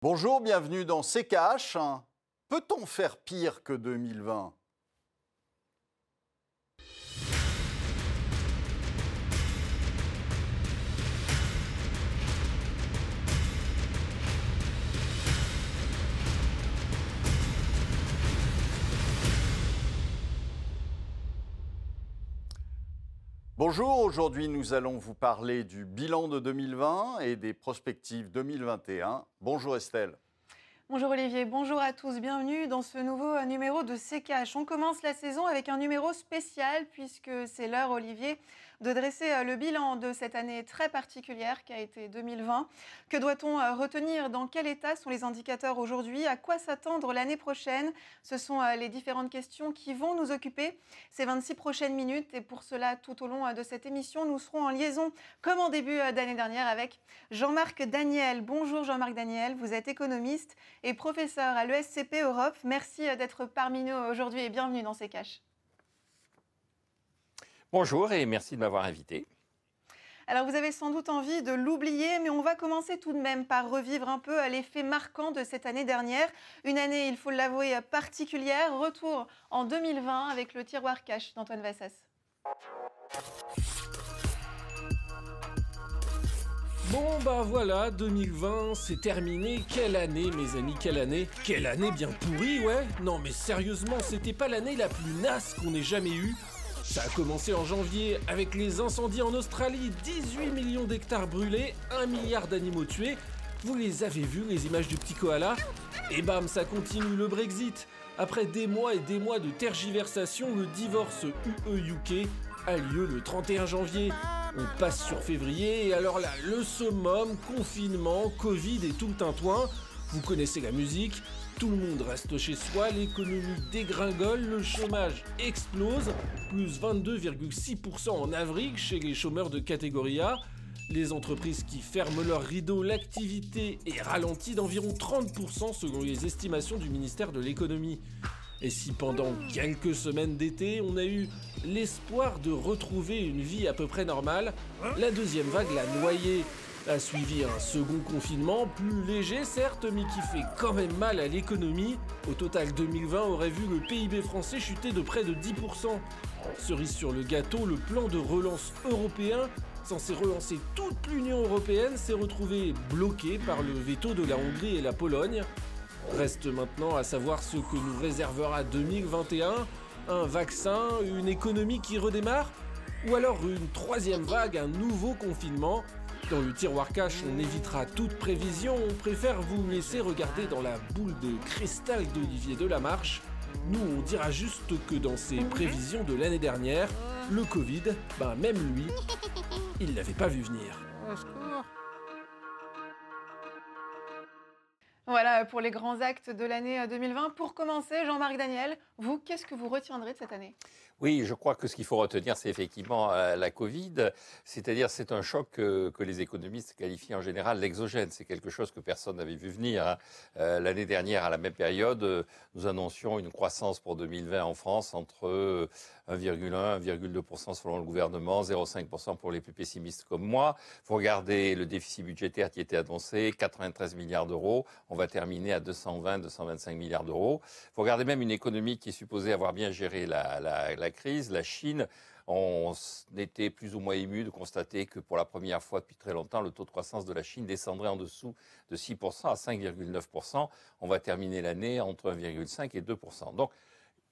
Bonjour, bienvenue dans CKH. Peut-on faire pire que 2020 Bonjour, aujourd'hui nous allons vous parler du bilan de 2020 et des perspectives 2021. Bonjour Estelle. Bonjour Olivier, bonjour à tous, bienvenue dans ce nouveau numéro de CKH. On commence la saison avec un numéro spécial puisque c'est l'heure Olivier de dresser euh, le bilan de cette année très particulière qui a été 2020. Que doit-on euh, retenir? Dans quel état sont les indicateurs aujourd'hui? À quoi s'attendre l'année prochaine? Ce sont euh, les différentes questions qui vont nous occuper ces 26 prochaines minutes. Et pour cela, tout au long de cette émission, nous serons en liaison, comme en début d'année dernière, avec Jean-Marc Daniel. Bonjour Jean-Marc Daniel, vous êtes économiste et professeur à l'ESCP Europe. Merci d'être parmi nous aujourd'hui et bienvenue dans ces caches. Bonjour et merci de m'avoir invité. Alors vous avez sans doute envie de l'oublier, mais on va commencer tout de même par revivre un peu l'effet marquant de cette année dernière. Une année, il faut l'avouer, particulière. Retour en 2020 avec le tiroir cash d'Antoine Vassas. Bon bah voilà, 2020, c'est terminé. Quelle année mes amis, quelle année Quelle année bien pourrie, ouais Non mais sérieusement, c'était pas l'année la plus nasse qu'on ait jamais eue. Ça a commencé en janvier avec les incendies en Australie, 18 millions d'hectares brûlés, 1 milliard d'animaux tués. Vous les avez vus, les images du petit koala? Et bam, ça continue le Brexit. Après des mois et des mois de tergiversation, le divorce UE-UK a lieu le 31 janvier. On passe sur février et alors là, le summum, confinement, Covid et tout le tintouin. Vous connaissez la musique, tout le monde reste chez soi, l'économie dégringole, le chômage explose, plus 22,6% en avril chez les chômeurs de catégorie A. Les entreprises qui ferment leurs rideaux, l'activité est ralentie d'environ 30% selon les estimations du ministère de l'économie. Et si pendant quelques semaines d'été, on a eu l'espoir de retrouver une vie à peu près normale, la deuxième vague l'a noyé a suivi un second confinement, plus léger certes, mais qui fait quand même mal à l'économie. Au total, 2020 aurait vu le PIB français chuter de près de 10%. Cerise sur le gâteau, le plan de relance européen, censé relancer toute l'Union européenne, s'est retrouvé bloqué par le veto de la Hongrie et la Pologne. Reste maintenant à savoir ce que nous réservera 2021, un vaccin, une économie qui redémarre, ou alors une troisième vague, un nouveau confinement? Dans le tiroir cache, on évitera toute prévision, on préfère vous laisser regarder dans la boule de cristal d'Olivier Delamarche. Nous, on dira juste que dans ses prévisions de l'année dernière, le Covid, ben même lui, il l'avait pas vu venir. Voilà pour les grands actes de l'année 2020. Pour commencer, Jean-Marc Daniel, vous, qu'est-ce que vous retiendrez de cette année? Oui, je crois que ce qu'il faut retenir, c'est effectivement euh, la Covid. C'est-à-dire, c'est un choc que, les économistes qualifient en général l'exogène. C'est quelque chose que personne n'avait vu venir. Hein. Euh, l'année dernière, à la même période, nous annoncions une croissance pour 2020 en France entre 1,1 1,2% selon le gouvernement, 0,5% pour les plus pessimistes comme moi. Vous regardez le déficit budgétaire qui était annoncé, 93 milliards d'euros. On va terminer à 220, 225 milliards d'euros. Vous regardez même une économie qui est supposée avoir bien géré la, la crise, la Chine, on était plus ou moins ému de constater que pour la première fois depuis très longtemps, le taux de croissance de la Chine descendrait en dessous de 6% à 5,9%. On va terminer l'année entre 1,5 et 2%. Donc,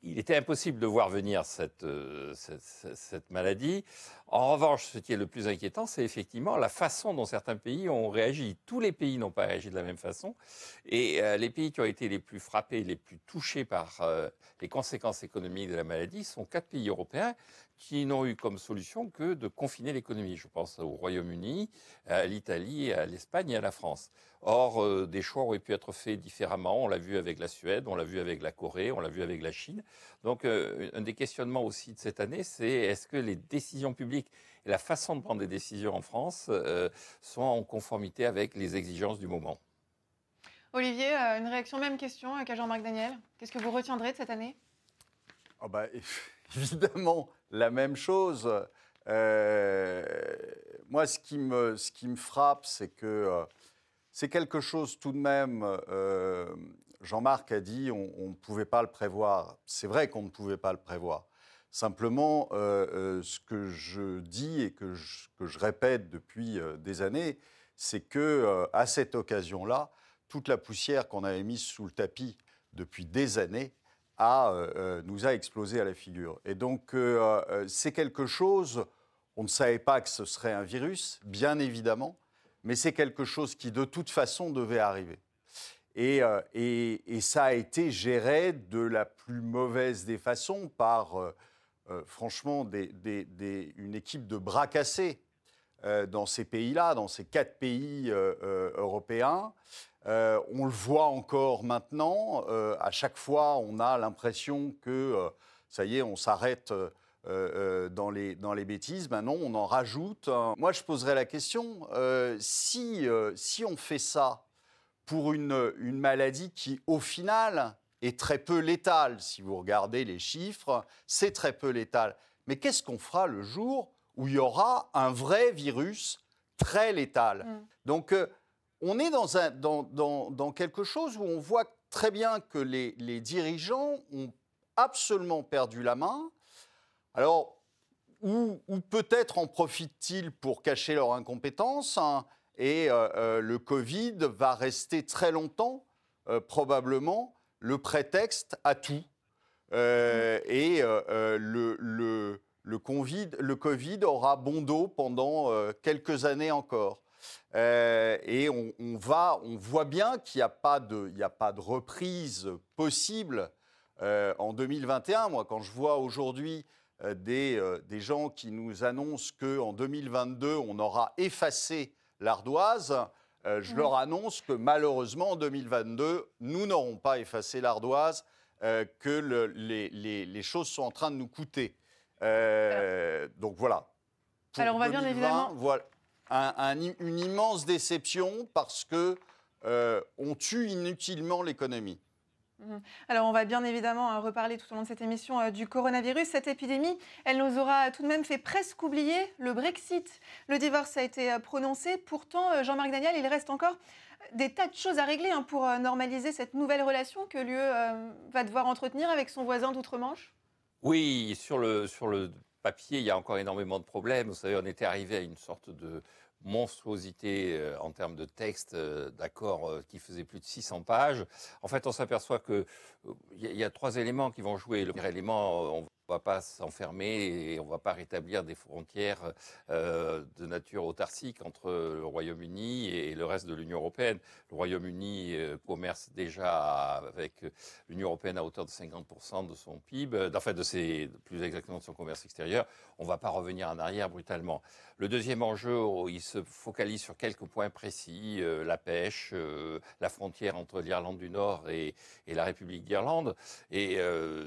il était impossible de voir venir euh, cette, maladie. En revanche, ce qui est le plus inquiétant, c'est effectivement la façon dont certains pays ont réagi. Tous les pays n'ont pas réagi de la même façon. Et euh, les pays qui ont été les plus frappés, les plus touchés par euh, les conséquences économiques de la maladie sont quatre pays européens qui n'ont eu comme solution que de confiner l'économie. Je pense au Royaume-Uni, à l'Italie, à l'Espagne et à la France. Or, euh, des choix auraient pu être faits différemment. On l'a vu avec la Suède, on l'a vu avec la Corée, on l'a vu avec la Chine. Donc, euh, un des questionnements aussi de cette année, c'est est-ce que les décisions publiques et la façon de prendre des décisions en France euh, sont en conformité avec les exigences du moment? Olivier, une réaction, même question qu'à Jean-Marc Daniel? Qu'est-ce que vous retiendrez de cette année? Oh bah, Évidemment, la même chose. Euh, moi, ce qui me, frappe, c'est que euh, c'est quelque chose tout de même, euh, Jean-Marc a dit on ne pouvait pas le prévoir. C'est vrai qu'on ne pouvait pas le prévoir. Simplement, ce que je dis et que je, que je répète depuis des années, c'est que à cette occasion-là, toute la poussière qu'on avait mise sous le tapis depuis des années a, nous a explosé à la figure. Et donc, c'est quelque chose, on ne savait pas que ce serait un virus, bien évidemment, mais c'est quelque chose qui de toute façon devait arriver. Et, euh, ça a été géré de la plus mauvaise des façons par, euh, euh, franchement, une équipe de bras cassés dans ces pays-là, dans ces quatre pays européens. On le voit encore maintenant. à chaque fois, on a l'impression que, ça y est, on s'arrête euh, euh, dans, les, dans les bêtises. Maintenant, on en rajoute. Moi, je poserais la question, euh, si, si on fait ça pour une, une maladie qui, au final, est très peu létale, si vous regardez les chiffres, c'est très peu létal. Mais qu'est-ce qu'on fera le jour où il y aura un vrai virus très létal? Mm. Donc, on est dans, quelque chose où on voit très bien que les, dirigeants ont absolument perdu la main, alors, ou, peut-être en profitent-ils pour cacher leur incompétence hein, et euh, euh, le Covid va rester très longtemps, euh, probablement, le prétexte à tout. et le, COVID, aura bon dos pendant quelques années encore. Et on, on, va, on voit bien qu'il n'y a, pas de, a pas de reprise possible en 2021. Moi, quand je vois aujourd'hui euh, des, euh, des, gens qui nous annoncent qu'en 2022, on aura effacé l'ardoise. Euh, je leur annonce que malheureusement, en 2022, nous n'aurons pas effacé l'ardoise, que les, les, choses sont en train de nous coûter. donc voilà. Alors on va bien évidemment. Voilà, une immense déception parce que on tue inutilement l'économie. Mhm. Alors on va bien évidemment hein, reparler tout au long de cette émission euh, du coronavirus. Cette épidémie, elle nous aura tout de même fait presque oublier le Brexit. Le divorce a été euh, prononcé. Pourtant, euh, Jean-Marc Daniel, il reste encore des tas de choses à régler hein, pour normaliser cette nouvelle relation que l'UE va devoir entretenir avec son voisin d'outre-Manche. Oui, sur le, sur le papier, il y a encore énormément de problèmes. Vous savez, on était arrivé à une sorte de monstruosité euh, en termes de texte euh, d'accord euh, qui faisait plus de 600 pages. En fait, on s'aperçoit qu'il y, y, a trois éléments qui vont jouer. Le premier élément, on on ne va pas s'enfermer et on ne va pas rétablir des frontières euh, de nature autarcique entre le Royaume-Uni et le reste de l'Union européenne. Le Royaume-Uni euh, commerce déjà avec l'Union européenne à hauteur de 50% de son PIB, enfin de ses, plus exactement de son commerce extérieur. On ne va pas revenir en arrière brutalement. Le deuxième enjeu, oh, il se focalise sur quelques points précis euh, la pêche, la frontière entre l'Irlande du Nord et, la République d'Irlande. Et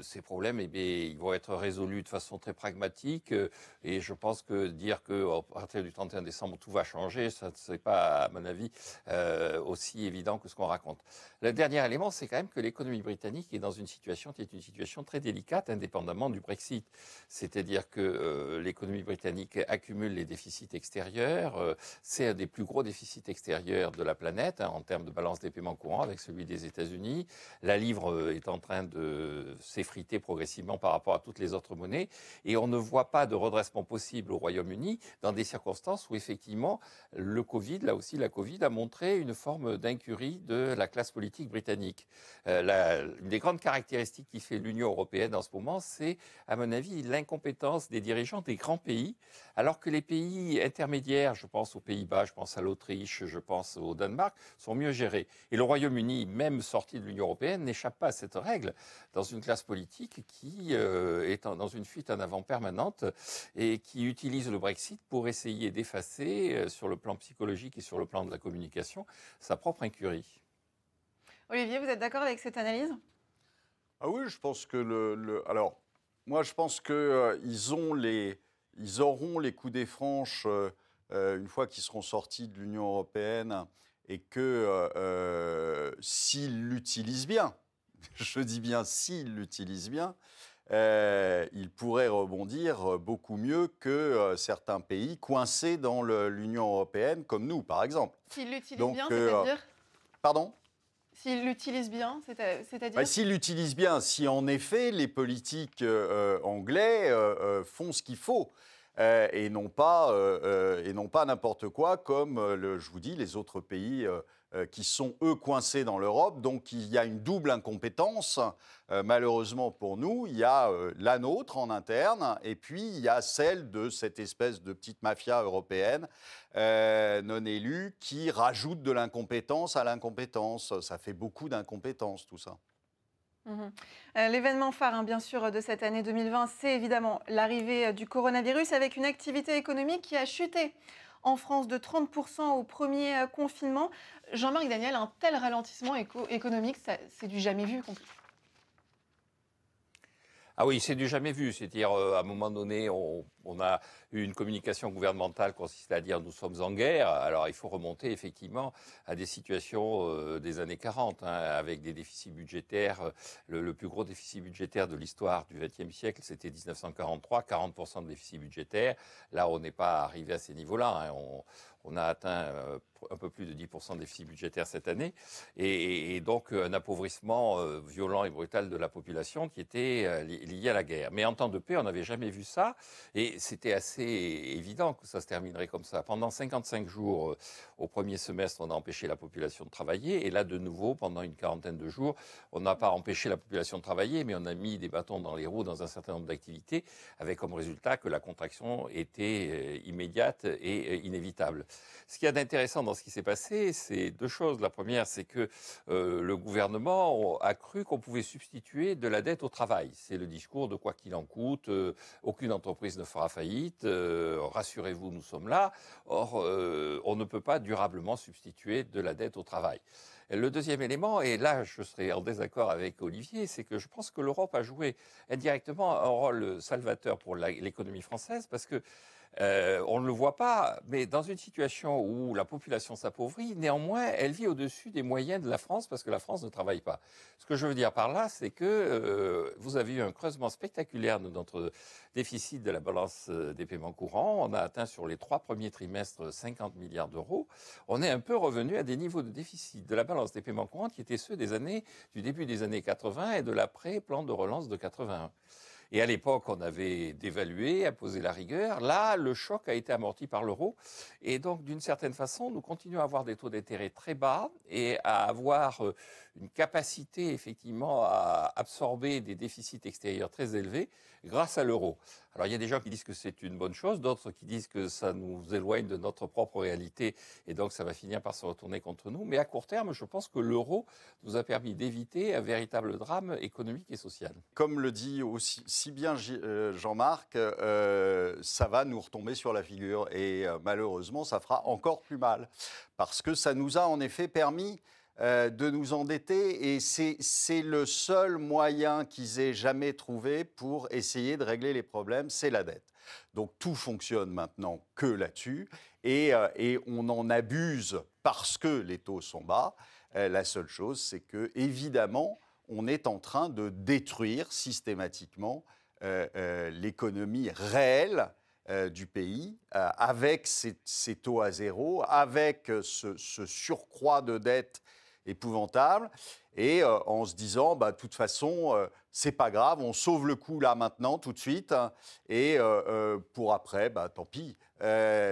ces problèmes, eh bien, ils vont être résolu de façon très pragmatique. Euh, et je pense que dire qu'à partir du 31 décembre, tout va changer, ça n'est pas, à mon avis, euh, aussi évident que ce qu'on raconte. Le dernier élément, c'est quand même que l'économie britannique est dans une situation qui est une situation très délicate, indépendamment du Brexit. C'est-à-dire que euh, l'économie britannique accumule les déficits extérieurs. c'est un des plus gros déficits extérieurs de la planète hein, en termes de balance des paiements courants avec celui des États-Unis. La livre est en train de s'effriter progressivement par rapport à toutes les autres monnaies. Et on ne voit pas de redressement possible au Royaume-Uni dans des circonstances où effectivement le Covid, là aussi la Covid, a montré une forme d'incurie de la classe politique britannique. Euh, une des grandes caractéristiques qui fait l'Union européenne en ce moment, c'est à mon avis l'incompétence des dirigeants des grands pays, alors que les pays intermédiaires, je pense aux Pays-Bas, je pense à l'Autriche, je pense au Danemark, sont mieux gérés. Et le Royaume-Uni, même sorti de l'Union européenne, n'échappe pas à cette règle dans une classe politique qui euh, est dans une fuite en avant permanente et qui utilise le Brexit pour essayer d'effacer, euh, sur le plan psychologique et sur le plan de la communication, sa propre incurie. Olivier, vous êtes d'accord avec cette analyse? Ah oui, je pense que le, alors moi je pense que euh, ils ont les ils auront les coups des franches euh, une fois qu'ils seront sortis de l'Union européenne et que s'ils l'utilisent bien, je dis bien s'ils l'utilisent bien, euh, il pourrait rebondir beaucoup mieux que euh, certains pays coincés dans l'Union européenne, comme nous, par exemple. S'il l'utilise bien, euh, c'est-à-dire? Pardon? S'il l'utilise bien, c'est-à-dire bah, S'il l'utilise bien, si en effet les politiques anglais font ce qu'il faut. et non pas, et non pas n'importe quoi comme, je vous dis, les autres pays euh, qui sont, eux, coincés dans l'Europe. Donc il y a une double incompétence, euh, malheureusement pour nous. Il y a euh, la nôtre en interne, et puis il y a celle de cette espèce de petite mafia européenne non élue qui rajoute de l'incompétence à l'incompétence. Ça fait beaucoup d'incompétence, tout ça. Mhm. L'événement phare, hein, bien sûr, de cette année 2020, c'est évidemment l'arrivée du coronavirus avec une activité économique qui a chuté en France de 30% au premier confinement. Jean-Marc Daniel, un tel ralentissement économique, c'est du jamais vu. Ah oui, c'est du jamais vu. C'est-à-dire, euh, à un moment donné, on, a eu une communication gouvernementale consistait à dire nous sommes en guerre. Alors, il faut remonter effectivement à des situations euh, des années 40, hein, avec des déficits budgétaires. Le, plus gros déficit budgétaire de l'histoire du XXe siècle, c'était 1943, 40% de déficit budgétaire. Là, on n'est pas arrivé à ces niveaux-là. Hein. On, a atteint euh, un peu plus de 10% de déficit budgétaire cette année, et, donc un appauvrissement euh, violent et brutal de la population qui était euh, lié à la guerre. Mais en temps de paix, on n'avait jamais vu ça, et c'était assez évident que ça se terminerait comme ça. Pendant 55 jours, euh, au premier semestre, on a empêché la population de travailler, et là, de nouveau, pendant une quarantaine de jours, on n'a pas empêché la population de travailler, mais on a mis des bâtons dans les roues dans un certain nombre d'activités, avec comme résultat que la contraction était immédiate et inévitable. Ce qui est d'intéressant dans ce qui s'est passé, c'est deux choses. La première, c'est que euh, le gouvernement a cru qu'on pouvait substituer de la dette au travail. C'est le discours de quoi qu'il en coûte, euh, aucune entreprise ne fera faillite, euh, rassurez-vous, nous sommes là. Or, on ne peut pas durablement substituer de la dette au travail. Le deuxième élément, et là je serai en désaccord avec Olivier, c'est que je pense que l'Europe a joué indirectement un rôle salvateur pour l'économie française parce que euh, on ne le voit pas, mais dans une situation où la population s'appauvrit, néanmoins, elle vit au-dessus des moyens de la France parce que la France ne travaille pas. Ce que je veux dire par là, c'est que euh, vous avez eu un creusement spectaculaire de notre déficit de la balance euh, des paiements courants. On a atteint sur les trois premiers trimestres 50 milliards d'euros. On est un peu revenu à des niveaux de déficit de la balance des paiements courants qui étaient ceux des années, du début des années 80 et de l'après-plan de relance de 81. Et à l'époque, on avait dévalué, imposé la rigueur. Là, le choc a été amorti par l'euro. Et donc, d'une certaine façon, nous continuons à avoir des taux d'intérêt très bas et à avoir euh, une capacité, effectivement, à absorber des déficits extérieurs très élevés grâce à l'euro. Alors il y a des gens qui disent que c'est une bonne chose, d'autres qui disent que ça nous éloigne de notre propre réalité et donc ça va finir par se retourner contre nous. Mais à court terme, je pense que l'euro nous a permis d'éviter un véritable drame économique et social. Comme le dit aussi si bien euh, Jean-Marc, euh, ça va nous retomber sur la figure et euh, malheureusement ça fera encore plus mal parce que ça nous a en effet permis euh, de nous endetter et c'est le seul moyen qu'ils aient jamais trouvé pour essayer de régler les problèmes, c'est la dette. Donc tout fonctionne maintenant que là-dessus et, euh, on en abuse parce que les taux sont bas. Euh, la seule chose, c'est que évidemment, on est en train de détruire systématiquement l'économie réelle du pays avec ces, taux à zéro, avec ce surcroît de dette épouvantable. Et euh, en se disant, bah, de toute façon, euh, c'est pas grave, on sauve le coup là maintenant, tout de suite. et euh, pour après, bah, tant pis.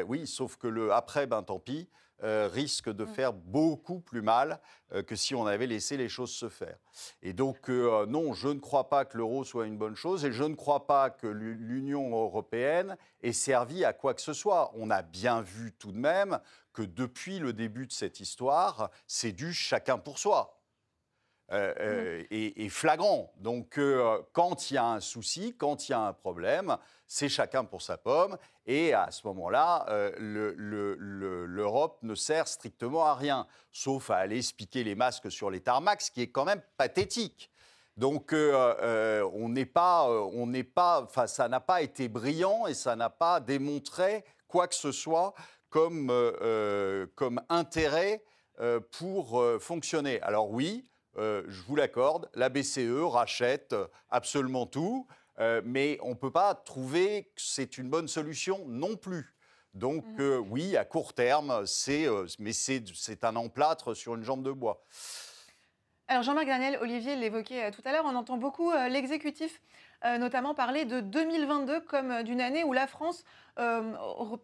oui, sauf que le après, ben tant pis. risque de mm. faire beaucoup plus mal que si on avait laissé les choses se faire. Et donc, non, je ne crois pas que l'euro soit une bonne chose et je ne crois pas que l'Union européenne ait servi à quoi que ce soit. On a bien vu tout de même que depuis le début de cette histoire, c'est du chacun pour soi. Euh, euh, et, flagrant. Donc, euh, quand il y a un souci, quand il y a un problème, c'est chacun pour sa pomme. Et à ce moment-là, l'Europe ne sert strictement à rien, sauf à aller piquer les masques sur les tarmacs, ce qui est quand même pathétique. Donc, on n'est pas, on n'est pas, enfin, ça n'a pas été brillant et ça n'a pas démontré quoi que ce soit comme, euh, euh, comme intérêt euh, pour fonctionner. Alors oui, je vous l'accorde, la BCE rachète absolument tout, mais on ne peut pas trouver que c'est une bonne solution non plus. Donc euh, oui, à court terme, c'est, mais c'est, c'est un emplâtre sur une jambe de bois. Alors Jean-Marc Daniel, Olivier l'évoquait euh, tout à l'heure, on entend beaucoup euh, l'exécutif euh, notamment parler de 2022 comme d'une année où la France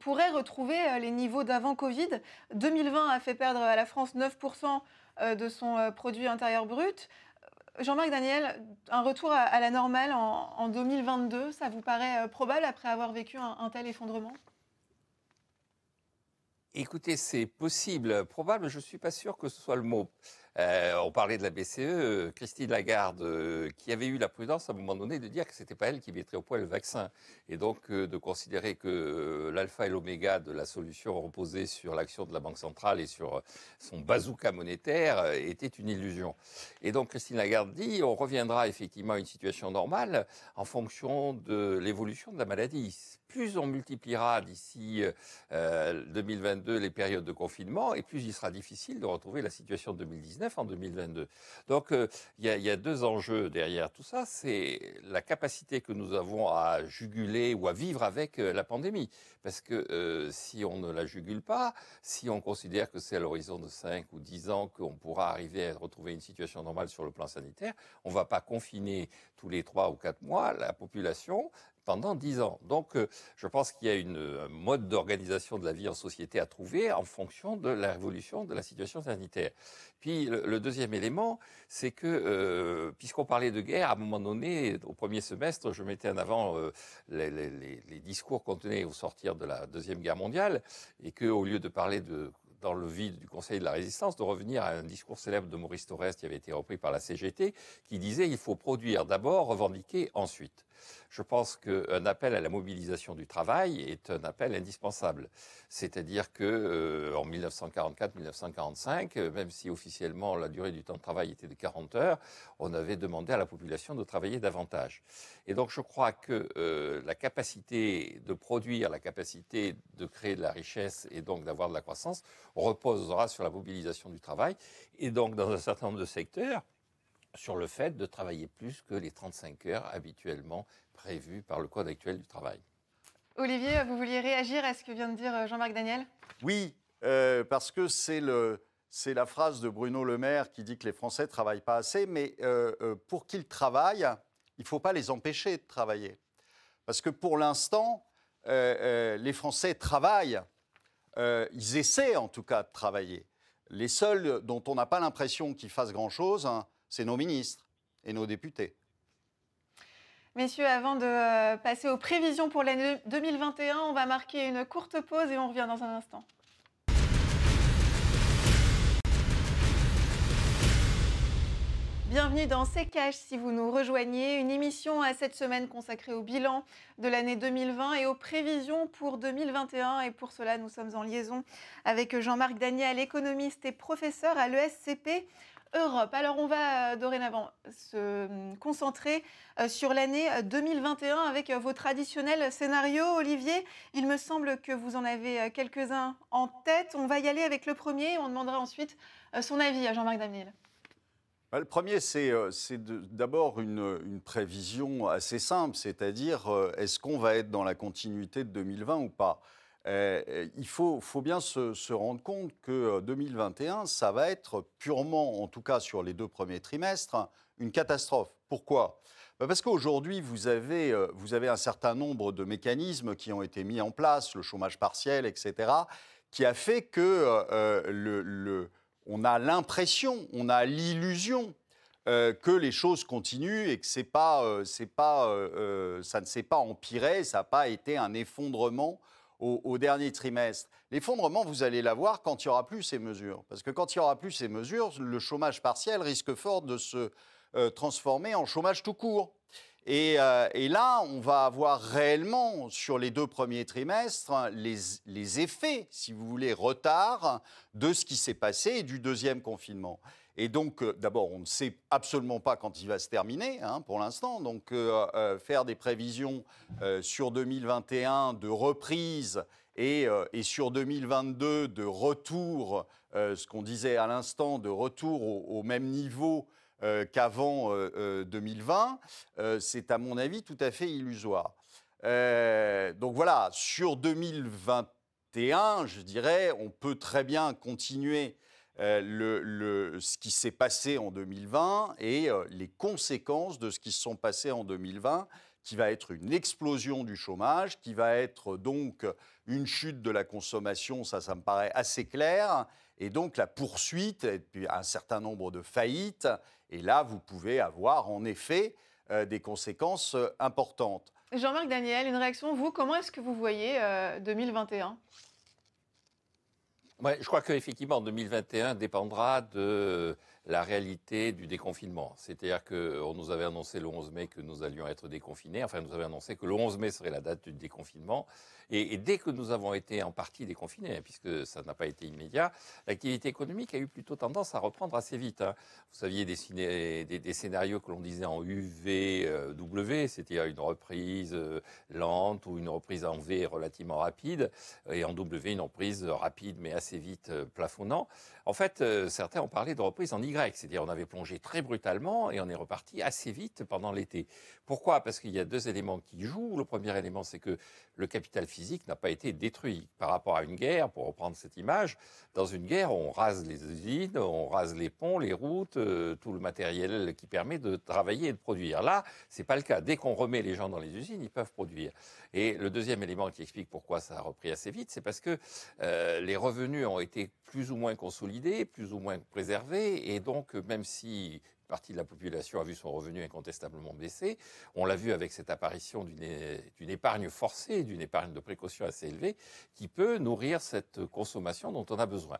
pourrait retrouver les niveaux d'avant Covid. 2020 a fait perdre à la France 9% euh, de son produit intérieur brut. Jean-Marc Daniel, un retour à, la normale en, en 2022, ça vous paraît probable après avoir vécu un, un tel effondrement? Écoutez, c'est possible, probable, je ne suis pas sûr que ce soit le mot. Euh, on parlait de la BCE, euh, Christine Lagarde, euh, qui avait eu la prudence à un moment donné de dire que ce n'était pas elle qui mettrait au point le vaccin. Et donc de considérer que l'alpha et l'oméga de la solution reposait sur l'action de la Banque centrale et sur son bazooka monétaire était une illusion. Et donc Christine Lagarde dit on reviendra effectivement à une situation normale en fonction de l'évolution de la maladie. Plus on multipliera d'ici euh, 2022 les périodes de confinement, et plus il sera difficile de retrouver la situation de 2019 en 2022. Donc euh, il y, a- y a deux enjeux derrière tout ça. C'est la capacité que nous avons à juguler ou à vivre avec euh, la pandémie. Parce que euh, si on ne la jugule pas, si on considère que c'est à l'horizon de 5 ou 10 ans qu'on pourra arriver à retrouver une situation normale sur le plan sanitaire, on ne va pas confiner tous les 3 ou 4 mois la population pendant 10 ans. Donc, euh, je pense qu'il y a une, un mode d'organisation de la vie en société à trouver en fonction de la révolution de la situation sanitaire. Puis, le, deuxième élément, c'est que, euh, puisqu'on parlait de guerre, à un moment donné, au premier semestre, je mettais en avant euh, les, discours qu'on tenait au sortir de la Deuxième Guerre mondiale, et qu'au lieu de parler dans le vide du Conseil de la Résistance, de revenir à un discours célèbre de Maurice Thorez qui avait été repris par la CGT, qui disait il faut produire d'abord, revendiquer ensuite. Je pense qu'un appel à la mobilisation du travail est un appel indispensable. C'est-à-dire que euh, en 1944-1945, euh, même si officiellement la durée du temps de travail était de 40 heures, on avait demandé à la population de travailler davantage. Et donc je crois que euh, la capacité de produire, la capacité de créer de la richesse et donc d'avoir de la croissance reposera sur la mobilisation du travail et donc dans un certain nombre de secteurs sur le fait de travailler plus que les 35 heures habituellement prévues par le Code actuel du travail. Olivier, vous vouliez réagir à ce que vient de dire euh, Jean-Marc Daniel? Oui, euh, parce que c'est le. C'est la phrase de Bruno Le Maire qui dit que les Français ne travaillent pas assez, mais euh, euh, pour qu'ils travaillent, il ne faut pas les empêcher de travailler. Parce que pour l'instant, euh, euh, les Français travaillent, euh, ils essaient en tout cas de travailler. Les seuls dont on n'a pas l'impression qu'ils fassent grand-chose, hein, c'est nos ministres et nos députés. Messieurs, avant de euh, passer aux prévisions pour l'année 2021, on va marquer une courte pause et on revient dans un instant. Bienvenue dans C'est Cash si vous nous rejoignez, une émission à cette semaine consacrée au bilan de l'année 2020 et aux prévisions pour 2021. Et pour cela, nous sommes en liaison avec Jean-Marc Daniel, économiste et professeur à l'ESCP Europe. Alors on va euh, dorénavant se euh, concentrer euh, sur l'année 2021 avec euh, vos traditionnels scénarios. Olivier, il me semble que vous en avez quelques-uns en tête. On va y aller avec le premier. On demandera ensuite son avis à Jean-Marc Daniel. Bah, Le premier, c'est d'abord une, prévision assez simple, c'est-à-dire est-ce qu'on va être dans la continuité de 2020 ou pas? Euh, Il faut, bien se, rendre compte que euh, 2021, ça va être purement, en tout cas sur les deux premiers trimestres, une catastrophe. Pourquoi? Bah, Parce qu'aujourd'hui, vous avez, euh, un certain nombre de mécanismes qui ont été mis en place, le chômage partiel, etc., qui a fait que euh, a l'impression, on a l'illusion euh, que les choses continuent et que euh, euh, euh, ça ne s'est pas empiré, ça n'a pas été un effondrement au, dernier trimestre. L'effondrement, vous allez l'avoir quand il n'y aura plus ces mesures. Parce que quand il n'y aura plus ces mesures, le chômage partiel risque fort de se euh, transformer en chômage tout court. Et, euh, et là, on va avoir réellement, sur les deux premiers trimestres, les, les effets, si vous voulez, retard de ce qui s'est passé et du deuxième confinement. Et donc, euh, d'abord, on ne sait absolument pas quand il va se terminer, hein, pour l'instant. Donc, euh, euh, faire des prévisions sur 2021 de reprise et, et sur 2022 de retour, ce qu'on disait à l'instant, de retour au, au même niveau qu'avant euh, euh, 2020, euh, c'est à mon avis tout à fait illusoire. Donc voilà, sur 2020 2021, je dirais, on peut très bien continuer euh, ce qui s'est passé en 2020 et euh, les conséquences de ce qui se sont passés en 2020, qui va être une explosion du chômage, qui va être donc une chute de la consommation, ça, ça me paraît assez clair, et donc la poursuite, et puis un certain nombre de faillites, et là, vous pouvez avoir en effet euh, des conséquences importantes. Jean-Marc Daniel, une réaction, vous, comment est-ce que vous voyez 2021 je crois qu'effectivement, 2021 dépendra de la réalité du déconfinement. C'est-à-dire qu'on nous avait annoncé le 11 mai que nous allions être déconfinés. Enfin, nous avait annoncé que le 11 mai serait la date du déconfinement. Et, dès que nous avons été en partie déconfinés, hein, puisque ça n'a pas été immédiat, l'activité économique a eu plutôt tendance à reprendre assez vite. Hein. Vous saviez des, des, scénarios que l'on disait en UV, euh, c'était une reprise euh, lente ou une reprise en V relativement rapide, et en W, une reprise rapide mais assez vite euh, plafonnant. En fait, certains ont parlé de reprise en Y, c'est-à-dire on avait plongé très brutalement et on est reparti assez vite pendant l'été. Pourquoi? Parce qu'il y a deux éléments qui jouent. Le premier élément, c'est que le capital physique n'a pas été détruit. Par rapport à une guerre, pour reprendre cette image, dans une guerre, on rase les usines, on rase les ponts, les routes, euh, tout le matériel qui permet de travailler et de produire. Là, c'est pas le cas. Dès qu'on remet les gens dans les usines, ils peuvent produire. Et le deuxième élément qui explique pourquoi ça a repris assez vite, c'est parce que euh, les revenus ont été plus ou moins consolidés, plus ou moins préservés, et donc même si partie de la population a vu son revenu incontestablement baisser. On l'a vu avec cette apparition d'une épargne forcée, d'une épargne de précaution assez élevée, qui peut nourrir cette consommation dont on a besoin.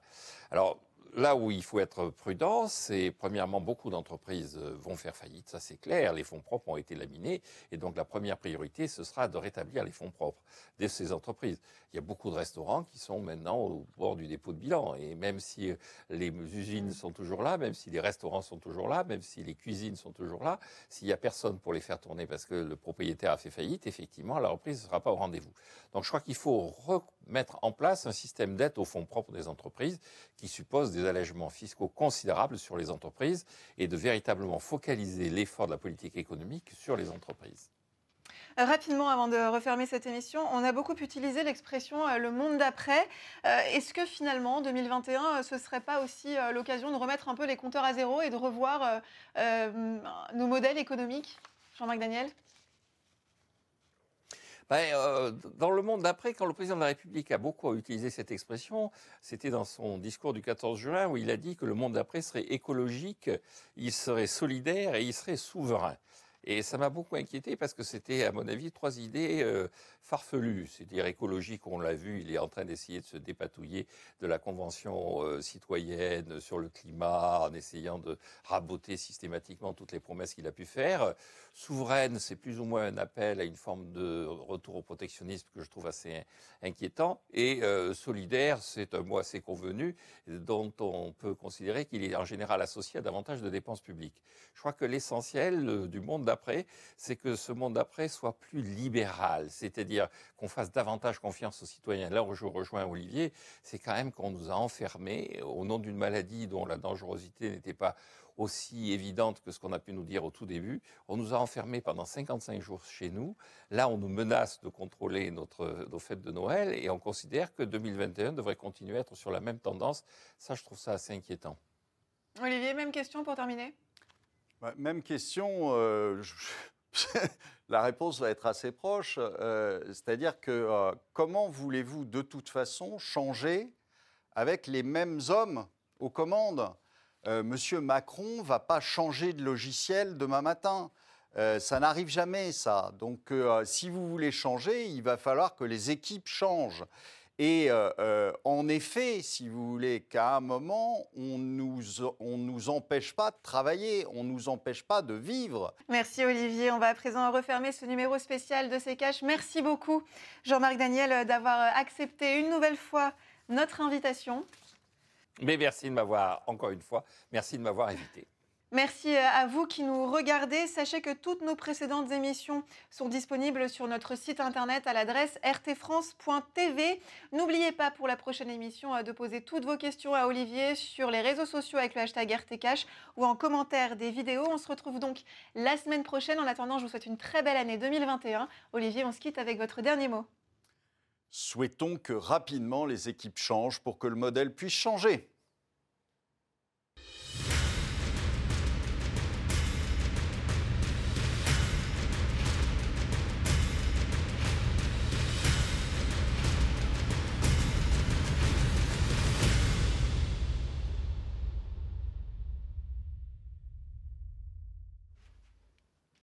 Là où il faut être prudent, c'est premièrement, beaucoup d'entreprises euh, vont faire faillite, ça c'est clair, les fonds propres ont été laminés, et donc la première priorité, ce sera de rétablir les fonds propres de ces entreprises. Il y a beaucoup de restaurants qui sont maintenant au bord du dépôt de bilan, et même si euh, les usines sont toujours là, même si les restaurants sont toujours là, même si les cuisines sont toujours là, s'il n'y a personne pour les faire tourner parce que le propriétaire a fait faillite, effectivement, la reprise ne sera pas au rendez-vous. Donc je crois qu'il faut mettre en place un système d'aide aux fonds propres des entreprises qui suppose des allègements fiscaux considérables sur les entreprises et de véritablement focaliser l'effort de la politique économique sur les entreprises. Euh, rapidement, avant de refermer cette émission, on a beaucoup utilisé l'expression euh, le monde d'après. Euh, est-ce que finalement, 2021, ce ne serait pas aussi l'occasion de remettre un peu les compteurs à zéro et de revoir nos modèles économiques? Jean-Marc Daniel? Ben, euh, dans le monde d'après, quand le président de la République a beaucoup utilisé cette expression, c'était dans son discours du 14 juin où il a dit que le monde d'après serait écologique, il serait solidaire et il serait souverain. Et ça m'a beaucoup inquiété parce que c'était, à mon avis, trois idées euh, farfelues. C'est-à-dire écologique, on l'a vu, il est en train d'essayer de se dépatouiller de la Convention euh, citoyenne sur le climat en essayant de raboter systématiquement toutes les promesses qu'il a pu faire. Souveraine, c'est plus ou moins un appel à une forme de retour au protectionnisme que je trouve assez inquiétant. Et euh, solidaire, c'est un mot assez convenu dont on peut considérer qu'il est en général associé à davantage de dépenses publiques. Je crois que l'essentiel du monde d'après, c'est que ce monde d'après soit plus libéral, c'est-à-dire qu'on fasse davantage confiance aux citoyens. Là où je rejoins Olivier, c'est quand même qu'on nous a enfermés au nom d'une maladie dont la dangerosité n'était pas aussi évidente que ce qu'on a pu nous dire au tout début. On nous a enfermés pendant 55 jours chez nous. Là, on nous menace de contrôler nos fêtes de Noël et on considère que 2021 devrait continuer à être sur la même tendance. Ça, je trouve ça assez inquiétant. Olivier, même question pour terminer? Même question. Euh, la réponse va être assez proche. Euh, c'est-à-dire que euh, comment voulez-vous de toute façon changer avec les mêmes hommes aux commandes? Monsieur Macron va pas changer de logiciel demain matin. ça n'arrive jamais, ça. Donc, si vous voulez changer, il va falloir que les équipes changent. Et euh, euh, en effet, si vous voulez, qu'à un moment, on nous, on nous empêche pas de travailler, on nous empêche pas de vivre. Merci Olivier. On va à présent refermer ce numéro spécial de C'est Cash. Merci beaucoup Jean-Marc Daniel d'avoir accepté une nouvelle fois notre invitation. Mais merci de m'avoir, encore une fois, merci de m'avoir invité. Merci à vous qui nous regardez. Sachez que toutes nos précédentes émissions sont disponibles sur notre site internet à l'adresse rtfrance.tv. N'oubliez pas pour la prochaine émission de poser toutes vos questions à Olivier sur les réseaux sociaux avec le hashtag RTCash ou en commentaire des vidéos. On se retrouve donc la semaine prochaine. En attendant, je vous souhaite une très belle année 2021. Olivier, on se quitte avec votre dernier mot. Souhaitons que rapidement les équipes changent pour que le modèle puisse changer.